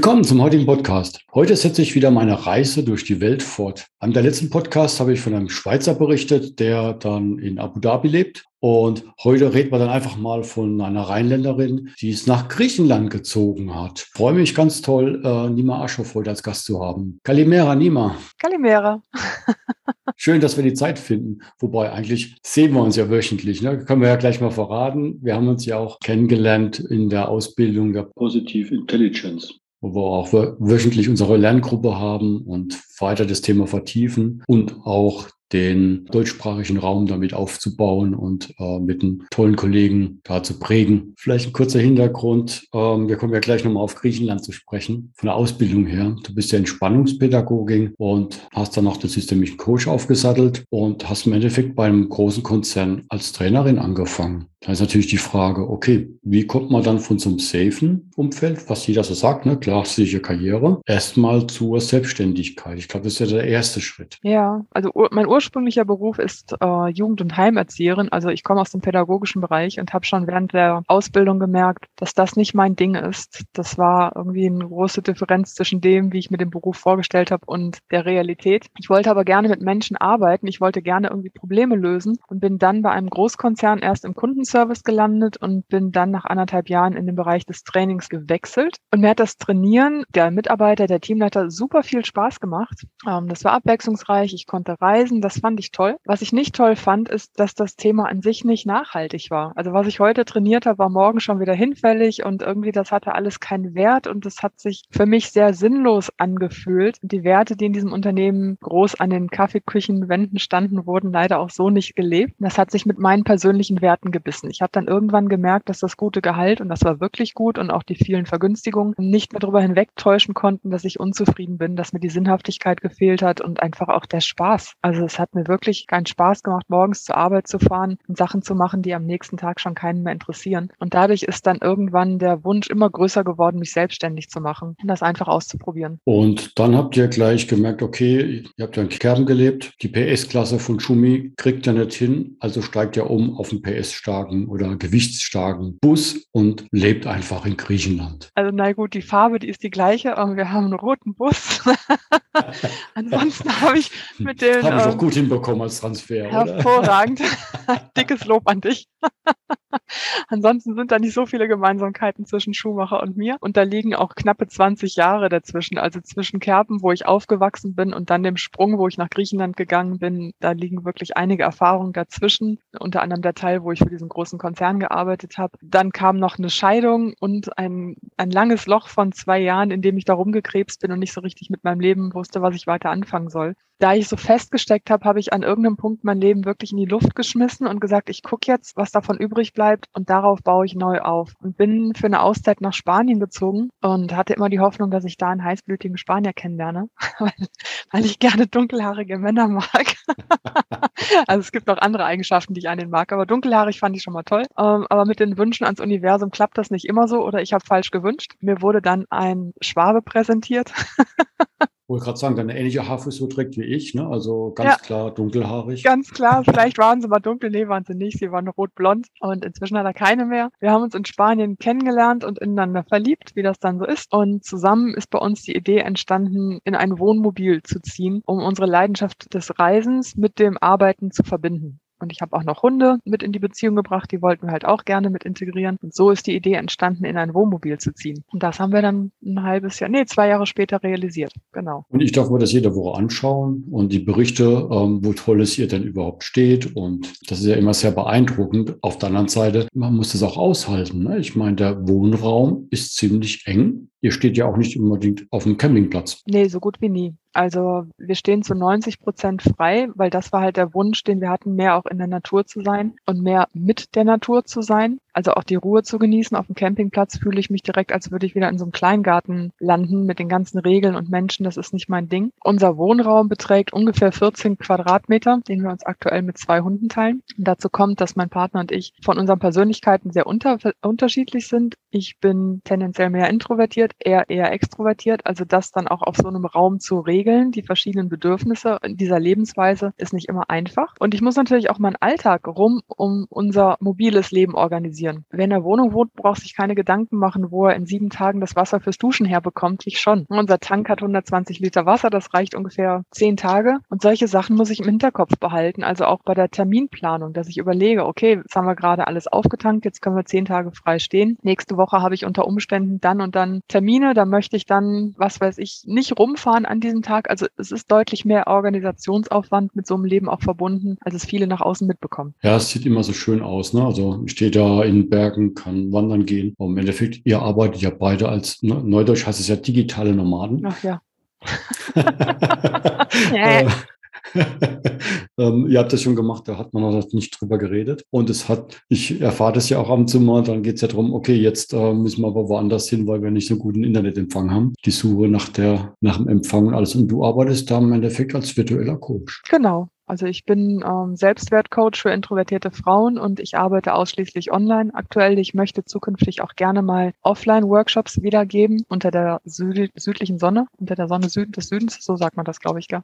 Willkommen zum heutigen Podcast. Heute setze ich wieder meine Reise durch die Welt fort. An der letzten Podcast habe ich von einem Schweizer berichtet, der dann in Abu Dhabi lebt. Und heute reden wir dann einfach mal von einer Rheinländerin, die es nach Griechenland gezogen hat. Ich freue mich ganz toll, äh, Nima Aschoff heute als Gast zu haben. Kalimera, Nima. Kalimera. Schön, dass wir die Zeit finden. Wobei eigentlich sehen wir uns ja wöchentlich. Ne? Können wir ja gleich mal verraten. Wir haben uns ja auch kennengelernt in der Ausbildung der Positive Intelligence wo wir auch wöchentlich unsere Lerngruppe haben und weiter das Thema vertiefen und auch den deutschsprachigen Raum damit aufzubauen und äh, mit einem tollen Kollegen da zu prägen. Vielleicht ein kurzer Hintergrund. Ähm, wir kommen ja gleich nochmal auf Griechenland zu sprechen. Von der Ausbildung her. Du bist ja Entspannungspädagogin und hast dann noch den systemischen Coach aufgesattelt und hast im Endeffekt beim großen Konzern als Trainerin angefangen. Da ist natürlich die Frage, okay, wie kommt man dann von so einem safen Umfeld, was jeder so sagt, ne, klar, sichere Karriere, erstmal zur Selbstständigkeit? Ich glaube, das ist ja der erste Schritt. Ja, also mein Ur ursprünglicher Beruf ist äh, Jugend- und Heimerzieherin. Also ich komme aus dem pädagogischen Bereich und habe schon während der Ausbildung gemerkt, dass das nicht mein Ding ist. Das war irgendwie eine große Differenz zwischen dem, wie ich mir den Beruf vorgestellt habe und der Realität. Ich wollte aber gerne mit Menschen arbeiten. Ich wollte gerne irgendwie Probleme lösen und bin dann bei einem Großkonzern erst im Kundenservice gelandet und bin dann nach anderthalb Jahren in den Bereich des Trainings gewechselt. Und mir hat das Trainieren der Mitarbeiter, der Teamleiter super viel Spaß gemacht. Ähm, das war abwechslungsreich. Ich konnte reisen. Das fand ich toll. Was ich nicht toll fand, ist, dass das Thema an sich nicht nachhaltig war. Also was ich heute trainiert habe, war morgen schon wieder hinfällig und irgendwie das hatte alles keinen Wert und das hat sich für mich sehr sinnlos angefühlt. Die Werte, die in diesem Unternehmen groß an den Kaffeeküchenwänden standen, wurden leider auch so nicht gelebt. Das hat sich mit meinen persönlichen Werten gebissen. Ich habe dann irgendwann gemerkt, dass das gute Gehalt, und das war wirklich gut, und auch die vielen Vergünstigungen nicht mehr darüber hinwegtäuschen konnten, dass ich unzufrieden bin, dass mir die Sinnhaftigkeit gefehlt hat und einfach auch der Spaß. Also es hat mir wirklich keinen Spaß gemacht, morgens zur Arbeit zu fahren und Sachen zu machen, die am nächsten Tag schon keinen mehr interessieren. Und dadurch ist dann irgendwann der Wunsch immer größer geworden, mich selbstständig zu machen und das einfach auszuprobieren. Und dann habt ihr gleich gemerkt, okay, ihr habt ja in Kerben gelebt, die PS-Klasse von Schumi kriegt ja nicht hin, also steigt ja um auf einen PS-starken oder gewichtsstarken Bus und lebt einfach in Griechenland. Also na gut, die Farbe, die ist die gleiche, aber wir haben einen roten Bus. Ansonsten habe ich mit den... Habe ich ähm, gut hinbekommen als Transfer. Hervorragend. Dickes Lob an dich. Ansonsten sind da nicht so viele Gemeinsamkeiten zwischen Schumacher und mir. Und da liegen auch knappe 20 Jahre dazwischen. Also zwischen Kerpen, wo ich aufgewachsen bin, und dann dem Sprung, wo ich nach Griechenland gegangen bin. Da liegen wirklich einige Erfahrungen dazwischen. Unter anderem der Teil, wo ich für diesen großen Konzern gearbeitet habe. Dann kam noch eine Scheidung und ein, ein langes Loch von zwei Jahren, in dem ich da rumgekrebst bin und nicht so richtig mit meinem Leben wusste, was ich weiter anfangen soll. Da ich so festgesteckt habe, habe ich an irgendeinem Punkt mein Leben wirklich in die Luft geschmissen und gesagt, ich gucke jetzt, was davon übrig bleibt und darauf baue ich neu auf. Und bin für eine Auszeit nach Spanien gezogen und hatte immer die Hoffnung, dass ich da einen heißblütigen Spanier kennenlerne, weil, weil ich gerne dunkelhaarige Männer mag. also es gibt noch andere Eigenschaften, die ich an den mag, aber dunkelhaarig fand ich schon mal toll. Ähm, aber mit den Wünschen ans Universum klappt das nicht immer so oder ich habe falsch gewünscht. Mir wurde dann ein Schwabe präsentiert. wollte gerade sagen, deine ähnliche Haarfrisur trägt wie ich, ne? Also ganz ja, klar dunkelhaarig. Ganz klar, vielleicht waren sie mal dunkel, nee, waren sie nicht, sie waren rot-blond und inzwischen hat er keine mehr. Wir haben uns in Spanien kennengelernt und ineinander verliebt, wie das dann so ist. Und zusammen ist bei uns die Idee entstanden, in ein Wohnmobil zu ziehen, um unsere Leidenschaft des Reisens mit dem Arbeiten zu verbinden. Und ich habe auch noch Hunde mit in die Beziehung gebracht, die wollten wir halt auch gerne mit integrieren. Und so ist die Idee entstanden, in ein Wohnmobil zu ziehen. Und das haben wir dann ein halbes Jahr, nee, zwei Jahre später realisiert. Genau. Und ich darf mir das jede Woche anschauen und die Berichte, ähm, wo tolles hier denn überhaupt steht. Und das ist ja immer sehr beeindruckend. Auf der anderen Seite, man muss das auch aushalten. Ne? Ich meine, der Wohnraum ist ziemlich eng ihr steht ja auch nicht unbedingt auf dem Campingplatz. Nee, so gut wie nie. Also wir stehen zu 90 Prozent frei, weil das war halt der Wunsch, den wir hatten, mehr auch in der Natur zu sein und mehr mit der Natur zu sein. Also auch die Ruhe zu genießen. Auf dem Campingplatz fühle ich mich direkt, als würde ich wieder in so einem Kleingarten landen mit den ganzen Regeln und Menschen. Das ist nicht mein Ding. Unser Wohnraum beträgt ungefähr 14 Quadratmeter, den wir uns aktuell mit zwei Hunden teilen. Und dazu kommt, dass mein Partner und ich von unseren Persönlichkeiten sehr unter unterschiedlich sind. Ich bin tendenziell mehr introvertiert, er eher extrovertiert. Also das dann auch auf so einem Raum zu regeln, die verschiedenen Bedürfnisse dieser Lebensweise, ist nicht immer einfach. Und ich muss natürlich auch meinen Alltag rum um unser mobiles Leben organisieren. Wer in der Wohnung wohnt, braucht sich keine Gedanken machen, wo er in sieben Tagen das Wasser fürs Duschen herbekommt. Ich schon. Unser Tank hat 120 Liter Wasser, das reicht ungefähr zehn Tage. Und solche Sachen muss ich im Hinterkopf behalten. Also auch bei der Terminplanung, dass ich überlege, okay, jetzt haben wir gerade alles aufgetankt, jetzt können wir zehn Tage frei stehen. Nächste Woche habe ich unter Umständen dann und dann Termine, da möchte ich dann, was weiß ich, nicht rumfahren an diesem Tag. Also es ist deutlich mehr Organisationsaufwand mit so einem Leben auch verbunden, als es viele nach außen mitbekommen. Ja, es sieht immer so schön aus. Ne? Also ich stehe da in Bergen, kann wandern gehen. Aber im Endeffekt, ihr arbeitet ja beide als, ne, Neudeutsch heißt es ja digitale Nomaden. Ach ja. Äh, ähm, ihr habt das schon gemacht, da hat man noch nicht drüber geredet. Und es hat, ich erfahre das ja auch ab und zu mal, dann geht es ja darum, okay, jetzt äh, müssen wir aber woanders hin, weil wir nicht so guten Internetempfang haben. Die Suche nach der, nach dem Empfang und alles. Und du arbeitest da im Endeffekt als virtueller Coach. Genau, also ich bin ähm, Selbstwertcoach für introvertierte Frauen und ich arbeite ausschließlich online aktuell. Ich möchte zukünftig auch gerne mal Offline-Workshops wiedergeben unter der süd südlichen Sonne, unter der Sonne Süd des Südens, so sagt man das, glaube ich, gell?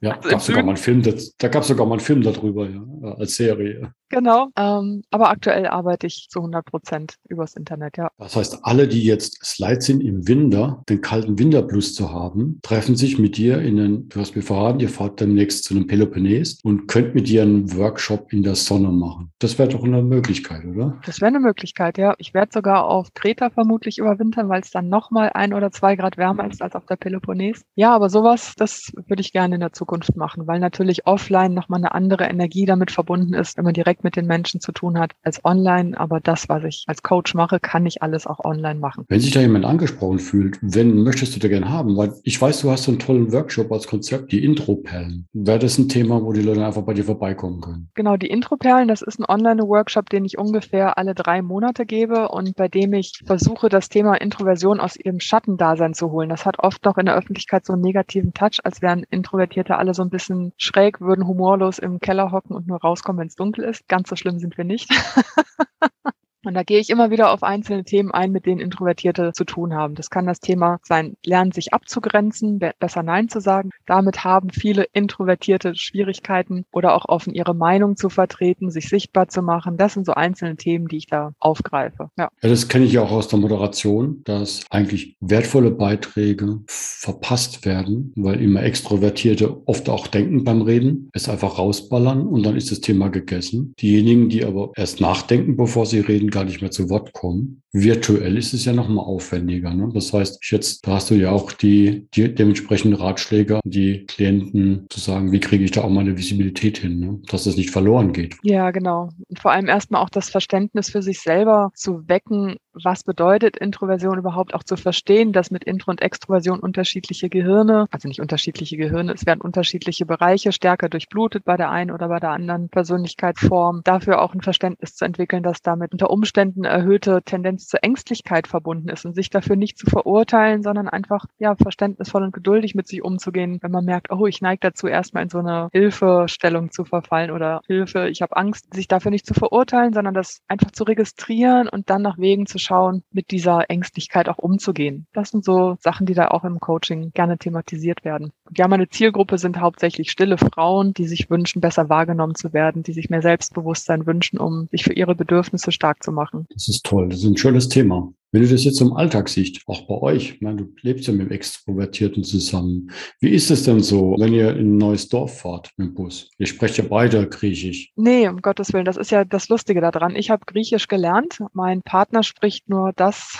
Ja, also gab sogar mal einen Film, da gab es sogar mal einen Film darüber, ja, als Serie. Genau, ähm, aber aktuell arbeite ich zu 100 Prozent übers Internet, ja. Das heißt, alle, die jetzt Slide sind im Winter, den kalten Winterplus zu haben, treffen sich mit dir in den, du hast mir verraten, ihr fahrt demnächst zu einem Peloponnes und könnt mit dir einen Workshop in der Sonne machen. Das wäre doch eine Möglichkeit, oder? Das wäre eine Möglichkeit, ja. Ich werde sogar auf Kreta vermutlich überwintern, weil es dann nochmal ein oder zwei Grad wärmer ist als auf der Peloponnes. Ja, aber sowas, das würde ich gerne in der Zukunft machen, weil natürlich offline nochmal eine andere Energie damit verbunden ist, wenn man direkt mit den Menschen zu tun hat, als online. Aber das, was ich als Coach mache, kann ich alles auch online machen. Wenn sich da jemand angesprochen fühlt, wenn möchtest du da gerne haben? Weil ich weiß, du hast so einen tollen Workshop als Konzept, die Intro-Perlen. Wäre das ein Thema, wo die Leute einfach bei dir vorbeikommen können. Genau, die Introperlen, das ist ein Online-Workshop, den ich ungefähr alle drei Monate gebe und bei dem ich versuche, das Thema Introversion aus ihrem Schattendasein zu holen. Das hat oft noch in der Öffentlichkeit so einen negativen Touch, als wären Introvertierte alle so ein bisschen schräg, würden humorlos im Keller hocken und nur rauskommen, wenn es dunkel ist. Ganz so schlimm sind wir nicht. Und da gehe ich immer wieder auf einzelne Themen ein, mit denen Introvertierte zu tun haben. Das kann das Thema sein, lernen sich abzugrenzen, besser Nein zu sagen. Damit haben viele Introvertierte Schwierigkeiten oder auch offen ihre Meinung zu vertreten, sich sichtbar zu machen. Das sind so einzelne Themen, die ich da aufgreife. Ja, ja das kenne ich ja auch aus der Moderation, dass eigentlich wertvolle Beiträge verpasst werden, weil immer Extrovertierte oft auch denken beim Reden, es einfach rausballern und dann ist das Thema gegessen. Diejenigen, die aber erst nachdenken, bevor sie reden, gar nicht mehr zu Wort kommen. Virtuell ist es ja noch mal aufwendiger. Ne? Das heißt, jetzt da hast du ja auch die, die dementsprechenden Ratschläge, die Klienten zu sagen, wie kriege ich da auch mal eine Visibilität hin, ne? dass das nicht verloren geht. Ja, genau. Und vor allem erstmal auch das Verständnis für sich selber zu wecken, was bedeutet Introversion überhaupt auch zu verstehen, dass mit Intro und Extroversion unterschiedliche Gehirne, also nicht unterschiedliche Gehirne, es werden unterschiedliche Bereiche stärker durchblutet bei der einen oder bei der anderen Persönlichkeitsform. Dafür auch ein Verständnis zu entwickeln, dass damit unter Umständen erhöhte Tendenz zur Ängstlichkeit verbunden ist und sich dafür nicht zu verurteilen, sondern einfach ja verständnisvoll und geduldig mit sich umzugehen, wenn man merkt, oh, ich neige dazu, erstmal in so eine Hilfestellung zu verfallen oder Hilfe, ich habe Angst, sich dafür nicht zu verurteilen, sondern das einfach zu registrieren und dann nach Wegen zu schauen, mit dieser Ängstlichkeit auch umzugehen. Das sind so Sachen, die da auch im Coaching gerne thematisiert werden. Ja, meine Zielgruppe sind hauptsächlich stille Frauen, die sich wünschen, besser wahrgenommen zu werden, die sich mehr Selbstbewusstsein wünschen, um sich für ihre Bedürfnisse stark zu machen. Das ist toll. Das ist ein schönes Thema. Wenn du das jetzt im Alltag siehst, auch bei euch, ich meine, du lebst ja mit dem Extrovertierten zusammen. Wie ist es denn so, wenn ihr in ein neues Dorf fahrt mit dem Bus? Ihr sprecht ja beide Griechisch. Nee, um Gottes Willen, das ist ja das Lustige daran. Ich habe Griechisch gelernt. Mein Partner spricht nur das,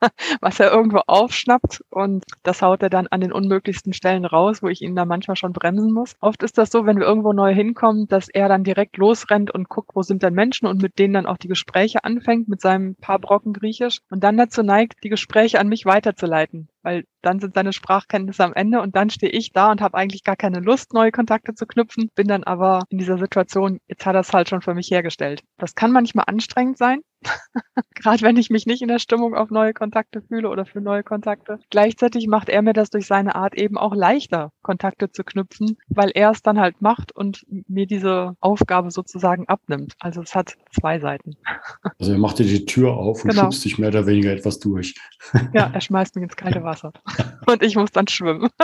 was er irgendwo aufschnappt und das haut er dann an den unmöglichsten Stellen raus, wo ich ihn dann manchmal schon bremsen muss. Oft ist das so, wenn wir irgendwo neu hinkommen, dass er dann direkt losrennt und guckt, wo sind denn Menschen und mit denen dann auch die Gespräche anfängt mit seinem paar Brocken Griechisch und dann dazu neigt, die Gespräche an mich weiterzuleiten weil dann sind seine Sprachkenntnisse am Ende und dann stehe ich da und habe eigentlich gar keine Lust, neue Kontakte zu knüpfen, bin dann aber in dieser Situation, jetzt hat er es halt schon für mich hergestellt. Das kann manchmal anstrengend sein, Gerade wenn ich mich nicht in der Stimmung auf neue Kontakte fühle oder für neue Kontakte. Gleichzeitig macht er mir das durch seine Art eben auch leichter, Kontakte zu knüpfen, weil er es dann halt macht und mir diese Aufgabe sozusagen abnimmt. Also es hat zwei Seiten. Also er macht dir die Tür auf und genau. schubst dich mehr oder weniger etwas durch. Ja, er schmeißt mich ins kalte Wasser. Und ich muss dann schwimmen.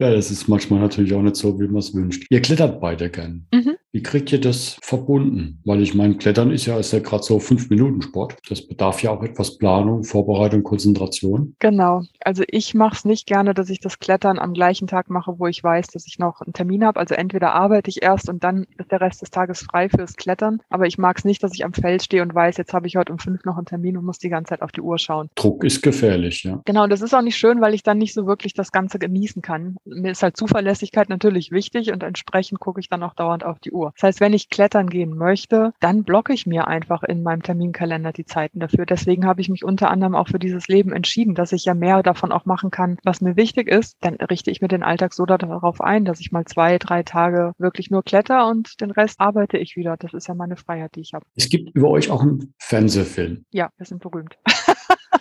Ja, das ist manchmal natürlich auch nicht so, wie man es wünscht. Ihr klettert beide gern. Mhm. Wie kriegt ihr das verbunden? Weil ich meine, Klettern ist ja, ist ja gerade so fünf Minuten Sport. Das bedarf ja auch etwas Planung, Vorbereitung, Konzentration. Genau. Also ich mache es nicht gerne, dass ich das Klettern am gleichen Tag mache, wo ich weiß, dass ich noch einen Termin habe. Also entweder arbeite ich erst und dann ist der Rest des Tages frei fürs Klettern. Aber ich mag es nicht, dass ich am Feld stehe und weiß, jetzt habe ich heute um fünf noch einen Termin und muss die ganze Zeit auf die Uhr schauen. Druck ist gefährlich, ja. Genau, das ist auch nicht schön, weil ich dann nicht so wirklich das Ganze genießen kann. Mir ist halt Zuverlässigkeit natürlich wichtig und entsprechend gucke ich dann auch dauernd auf die Uhr. Uhr. Das heißt, wenn ich klettern gehen möchte, dann blocke ich mir einfach in meinem Terminkalender die Zeiten dafür. Deswegen habe ich mich unter anderem auch für dieses Leben entschieden, dass ich ja mehr davon auch machen kann, was mir wichtig ist. Dann richte ich mir den Alltag so darauf ein, dass ich mal zwei, drei Tage wirklich nur kletter und den Rest arbeite ich wieder. Das ist ja meine Freiheit, die ich habe. Es gibt über euch auch einen Fernsehfilm. Ja, wir sind berühmt.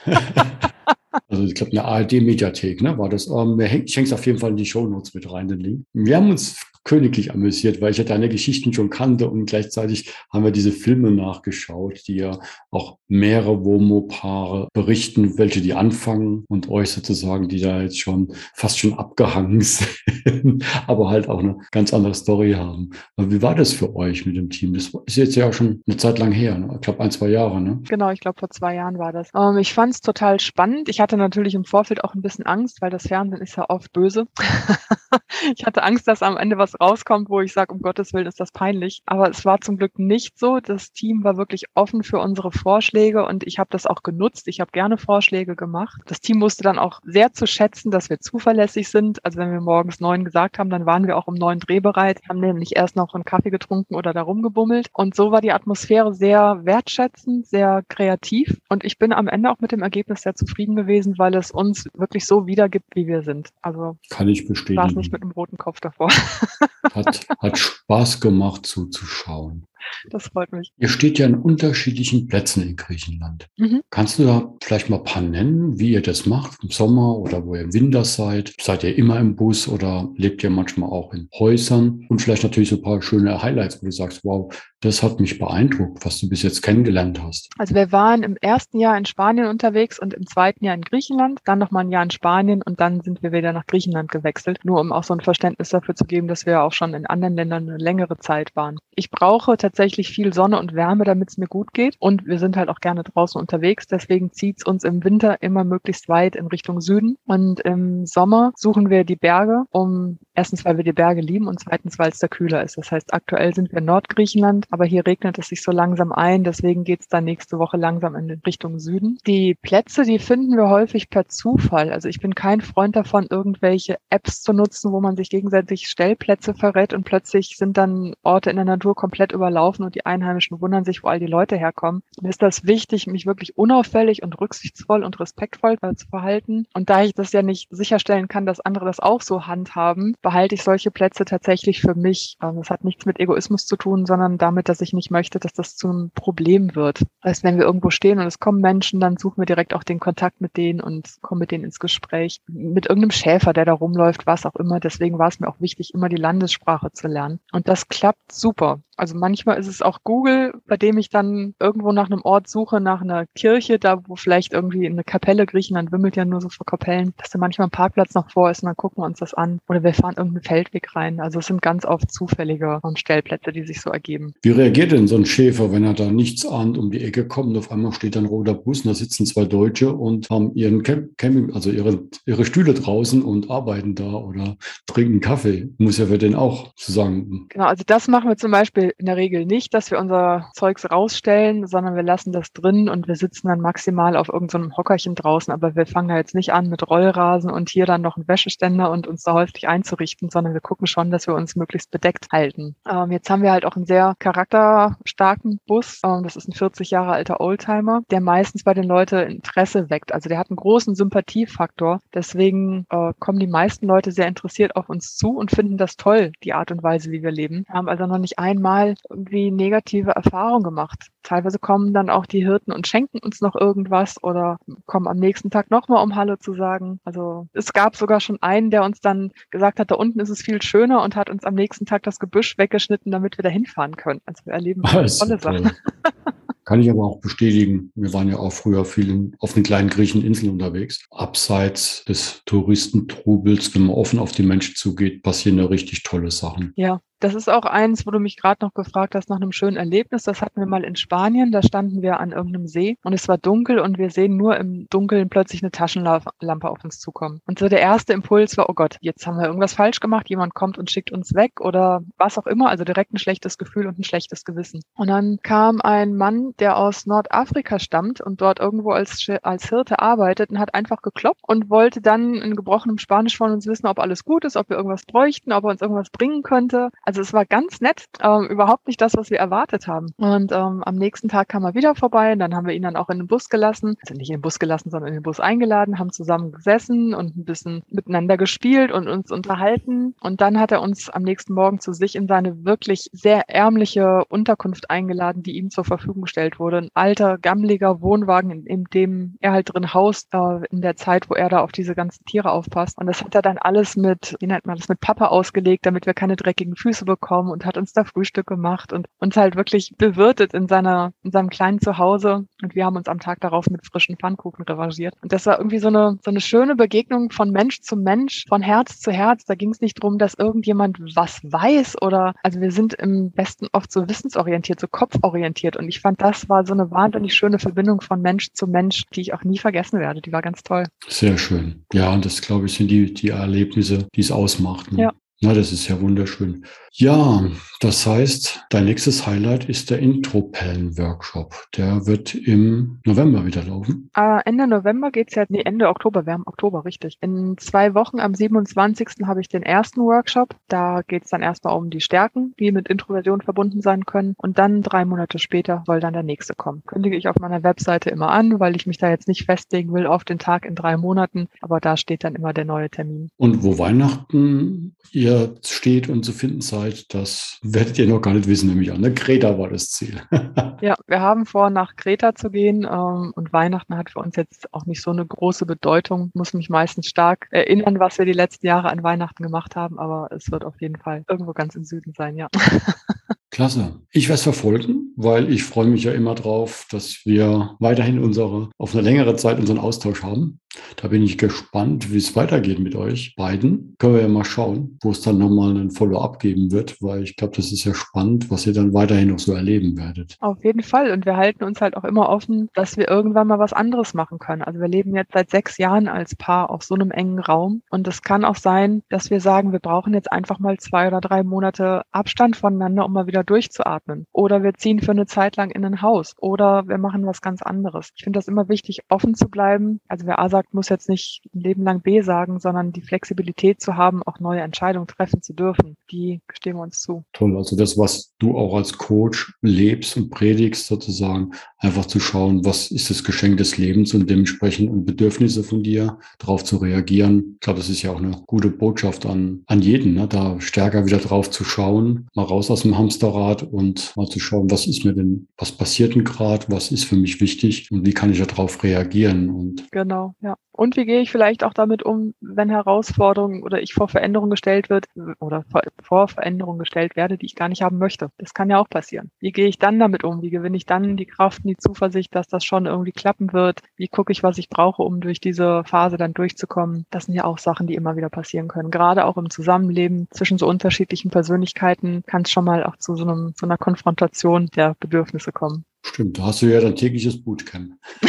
Also ich glaube, eine ARD-Mediathek, ne? War das? Ähm, ich hänge es auf jeden Fall in die Show Notes mit rein, den Link. Wir haben uns königlich amüsiert, weil ich ja deine Geschichten schon kannte und gleichzeitig haben wir diese Filme nachgeschaut, die ja auch mehrere Womo-Paare berichten, welche die anfangen und euch sozusagen, die da jetzt schon fast schon abgehangen sind, aber halt auch eine ganz andere Story haben. Aber wie war das für euch mit dem Team? Das ist jetzt ja schon eine Zeit lang her, ne? ich glaube ein, zwei Jahre. Ne? Genau, ich glaube vor zwei Jahren war das. Ähm, ich fand es total spannend. Ich natürlich im Vorfeld auch ein bisschen Angst, weil das Fernsehen ist ja oft böse. ich hatte Angst, dass am Ende was rauskommt, wo ich sage, um Gottes Willen ist das peinlich. Aber es war zum Glück nicht so. Das Team war wirklich offen für unsere Vorschläge und ich habe das auch genutzt. Ich habe gerne Vorschläge gemacht. Das Team wusste dann auch sehr zu schätzen, dass wir zuverlässig sind. Also wenn wir morgens neun gesagt haben, dann waren wir auch um neun drehbereit, haben nämlich erst noch einen Kaffee getrunken oder da rumgebummelt. Und so war die Atmosphäre sehr wertschätzend, sehr kreativ. Und ich bin am Ende auch mit dem Ergebnis sehr zufrieden gewesen, weil es uns wirklich so wiedergibt, wie wir sind. Also kann ich bestätigen. War nicht mit einem roten Kopf davor. Hat, hat Spaß gemacht zuzuschauen. Das freut mich. Ihr steht ja an unterschiedlichen Plätzen in Griechenland. Mhm. Kannst du da vielleicht mal ein paar nennen, wie ihr das macht im Sommer oder wo ihr im Winter seid? Seid ihr immer im Bus oder lebt ihr manchmal auch in Häusern? Und vielleicht natürlich so ein paar schöne Highlights, wo du sagst, wow, das hat mich beeindruckt, was du bis jetzt kennengelernt hast. Also wir waren im ersten Jahr in Spanien unterwegs und im zweiten Jahr in Griechenland, dann nochmal ein Jahr in Spanien und dann sind wir wieder nach Griechenland gewechselt, nur um auch so ein Verständnis dafür zu geben, dass wir auch schon in anderen Ländern eine längere Zeit waren. Ich brauche tatsächlich viel Sonne und Wärme, damit es mir gut geht und wir sind halt auch gerne draußen unterwegs, deswegen zieht es uns im Winter immer möglichst weit in Richtung Süden und im Sommer suchen wir die Berge, um erstens, weil wir die Berge lieben und zweitens, weil es da kühler ist. Das heißt, aktuell sind wir in Nordgriechenland aber hier regnet es sich so langsam ein. Deswegen geht es dann nächste Woche langsam in Richtung Süden. Die Plätze, die finden wir häufig per Zufall. Also ich bin kein Freund davon, irgendwelche Apps zu nutzen, wo man sich gegenseitig Stellplätze verrät und plötzlich sind dann Orte in der Natur komplett überlaufen und die Einheimischen wundern sich, wo all die Leute herkommen. Mir ist das wichtig, mich wirklich unauffällig und rücksichtsvoll und respektvoll zu verhalten. Und da ich das ja nicht sicherstellen kann, dass andere das auch so handhaben, behalte ich solche Plätze tatsächlich für mich. Also das hat nichts mit Egoismus zu tun, sondern damit damit, dass ich nicht möchte, dass das zum Problem wird. Heißt, wenn wir irgendwo stehen und es kommen Menschen, dann suchen wir direkt auch den Kontakt mit denen und kommen mit denen ins Gespräch. Mit irgendeinem Schäfer, der da rumläuft, was auch immer. Deswegen war es mir auch wichtig, immer die Landessprache zu lernen. Und das klappt super. Also manchmal ist es auch Google, bei dem ich dann irgendwo nach einem Ort suche, nach einer Kirche, da wo vielleicht irgendwie eine Kapelle, Griechenland wimmelt ja nur so vor Kapellen, dass da manchmal ein Parkplatz noch vor ist und dann gucken wir uns das an. Oder wir fahren irgendeinen Feldweg rein. Also es sind ganz oft zufällige Stellplätze, die sich so ergeben. Wie reagiert denn so ein Schäfer, wenn er da nichts ahnt, um die Ecke kommt und auf einmal steht ein roter Bus und da sitzen zwei Deutsche und haben ihren Camping, also ihre, ihre Stühle draußen und arbeiten da oder trinken Kaffee? Muss ja für den auch zusammen. Genau, also das machen wir zum Beispiel in der Regel nicht, dass wir unser Zeugs rausstellen, sondern wir lassen das drin und wir sitzen dann maximal auf irgendeinem so Hockerchen draußen. Aber wir fangen da jetzt nicht an mit Rollrasen und hier dann noch einen Wäscheständer und uns da häufig einzurichten, sondern wir gucken schon, dass wir uns möglichst bedeckt halten. Ähm, jetzt haben wir halt auch einen sehr charakterstarken Bus. Ähm, das ist ein 40 Jahre alter Oldtimer, der meistens bei den Leuten Interesse weckt. Also der hat einen großen Sympathiefaktor. Deswegen äh, kommen die meisten Leute sehr interessiert auf uns zu und finden das toll, die Art und Weise, wie wir leben. Haben also noch nicht einmal irgendwie negative Erfahrungen gemacht. Teilweise kommen dann auch die Hirten und schenken uns noch irgendwas oder kommen am nächsten Tag nochmal, um Hallo zu sagen. Also es gab sogar schon einen, der uns dann gesagt hat, da unten ist es viel schöner und hat uns am nächsten Tag das Gebüsch weggeschnitten, damit wir da hinfahren können. Also wir erleben Alles tolle Sachen. Kann ich aber auch bestätigen. Wir waren ja auch früher viel in, auf den kleinen griechischen Inseln unterwegs. Abseits des Touristentrubels, wenn man offen auf die Menschen zugeht, passieren da richtig tolle Sachen. Ja, das ist auch eins, wo du mich gerade noch gefragt hast nach einem schönen Erlebnis. Das hatten wir mal in Spanien. Da standen wir an irgendeinem See und es war dunkel und wir sehen nur im Dunkeln plötzlich eine Taschenlampe auf uns zukommen. Und so der erste Impuls war, oh Gott, jetzt haben wir irgendwas falsch gemacht. Jemand kommt und schickt uns weg oder was auch immer. Also direkt ein schlechtes Gefühl und ein schlechtes Gewissen. Und dann kam ein Mann, der aus Nordafrika stammt und dort irgendwo als, als Hirte arbeitet und hat einfach geklopft und wollte dann in gebrochenem Spanisch von uns wissen, ob alles gut ist, ob wir irgendwas bräuchten, ob er uns irgendwas bringen könnte. Also es war ganz nett, ähm, überhaupt nicht das, was wir erwartet haben. Und ähm, am nächsten Tag kam er wieder vorbei und dann haben wir ihn dann auch in den Bus gelassen. Also nicht in den Bus gelassen, sondern in den Bus eingeladen, haben zusammen gesessen und ein bisschen miteinander gespielt und uns unterhalten. Und dann hat er uns am nächsten Morgen zu sich in seine wirklich sehr ärmliche Unterkunft eingeladen, die ihm zur Verfügung gestellt wurde. Ein alter, gammeliger Wohnwagen, in, in dem er halt drin haust, äh, in der Zeit, wo er da auf diese ganzen Tiere aufpasst. Und das hat er dann alles mit, wie nennt man das, mit Papa ausgelegt, damit wir keine dreckigen Füße Füße bekommen und hat uns da Frühstück gemacht und uns halt wirklich bewirtet in seiner, in seinem kleinen Zuhause. Und wir haben uns am Tag darauf mit frischen Pfannkuchen revanchiert. Und das war irgendwie so eine, so eine schöne Begegnung von Mensch zu Mensch, von Herz zu Herz. Da ging es nicht darum, dass irgendjemand was weiß oder, also wir sind im besten oft so wissensorientiert, so kopforientiert. Und ich fand, das war so eine wahnsinnig schöne Verbindung von Mensch zu Mensch, die ich auch nie vergessen werde. Die war ganz toll. Sehr schön. Ja, und das, glaube ich, sind die, die Erlebnisse, die es ausmacht. Ne? Ja. Na, das ist ja wunderschön. Ja, das heißt, dein nächstes Highlight ist der Intropellen-Workshop. Der wird im November wieder laufen. Äh, Ende November geht's ja, nee, Ende Oktober, wir haben Oktober, richtig. In zwei Wochen, am 27. habe ich den ersten Workshop. Da geht's dann erstmal um die Stärken, die mit Introversion verbunden sein können. Und dann drei Monate später soll dann der nächste kommen. Kündige ich auf meiner Webseite immer an, weil ich mich da jetzt nicht festlegen will auf den Tag in drei Monaten. Aber da steht dann immer der neue Termin. Und wo Weihnachten ihr steht und zu finden seid, das werdet ihr noch gar nicht wissen, nämlich an. Ne? Kreta war das Ziel. ja, wir haben vor, nach Kreta zu gehen ähm, und Weihnachten hat für uns jetzt auch nicht so eine große Bedeutung. Muss mich meistens stark erinnern, was wir die letzten Jahre an Weihnachten gemacht haben, aber es wird auf jeden Fall irgendwo ganz im Süden sein, ja. Klasse. Ich werde es verfolgen, weil ich freue mich ja immer drauf, dass wir weiterhin unsere, auf eine längere Zeit unseren Austausch haben. Da bin ich gespannt, wie es weitergeht mit euch beiden. Können wir ja mal schauen, wo es dann nochmal einen Follow-up geben wird, weil ich glaube, das ist ja spannend, was ihr dann weiterhin noch so erleben werdet. Auf jeden Fall. Und wir halten uns halt auch immer offen, dass wir irgendwann mal was anderes machen können. Also wir leben jetzt seit sechs Jahren als Paar auf so einem engen Raum. Und es kann auch sein, dass wir sagen, wir brauchen jetzt einfach mal zwei oder drei Monate Abstand voneinander, um mal wieder durchzuatmen. Oder wir ziehen für eine Zeit lang in ein Haus. Oder wir machen was ganz anderes. Ich finde das immer wichtig, offen zu bleiben. Also wer A sagt, muss jetzt nicht ein Leben lang B sagen, sondern die Flexibilität zu haben, auch neue Entscheidungen treffen zu dürfen. Die gestehen wir uns zu. Toll. Also das, was du auch als Coach lebst und predigst sozusagen, einfach zu schauen, was ist das Geschenk des Lebens und dementsprechend und Bedürfnisse von dir, darauf zu reagieren. Ich glaube, das ist ja auch eine gute Botschaft an, an jeden, ne? da stärker wieder drauf zu schauen, mal raus aus dem Hamsterrad Hamsterrad und mal zu schauen, was ist mir denn, was passiert denn gerade, was ist für mich wichtig und wie kann ich darauf reagieren. Und genau, ja. Ja. Und wie gehe ich vielleicht auch damit um, wenn Herausforderungen oder ich vor Veränderungen gestellt wird oder vor Veränderungen gestellt werde, die ich gar nicht haben möchte. Das kann ja auch passieren. Wie gehe ich dann damit um? Wie gewinne ich dann die Kraft und die Zuversicht, dass das schon irgendwie klappen wird? Wie gucke ich, was ich brauche, um durch diese Phase dann durchzukommen? Das sind ja auch Sachen, die immer wieder passieren können. Gerade auch im Zusammenleben zwischen so unterschiedlichen Persönlichkeiten kann es schon mal auch zu so, einem, so einer Konfrontation der Bedürfnisse kommen. Stimmt, da hast du ja dein tägliches Bootcamp.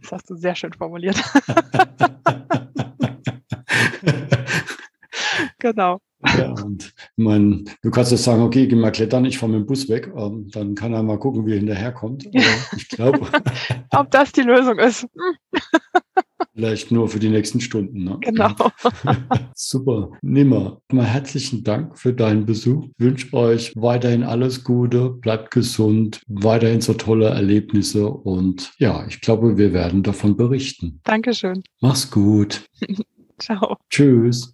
das hast du sehr schön formuliert. genau. Ja, und ich meine, du kannst jetzt sagen, okay, geh mal klettern, ich fahre mit dem Bus weg, ähm, dann kann er mal gucken, wie er hinterherkommt. Aber ich glaube. Ob das die Lösung ist. Vielleicht nur für die nächsten Stunden. Ne? Genau. Super. Nimmer. Mal herzlichen Dank für deinen Besuch. Ich wünsche euch weiterhin alles Gute, bleibt gesund, weiterhin so tolle Erlebnisse und ja, ich glaube, wir werden davon berichten. Dankeschön. Mach's gut. Ciao. Tschüss.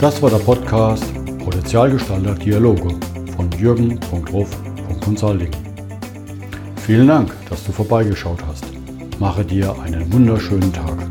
Das war der Podcast Potenzialgestalter Dialoge von jürgen.ruf.consulting. Vielen Dank, dass du vorbeigeschaut hast. Mache dir einen wunderschönen Tag.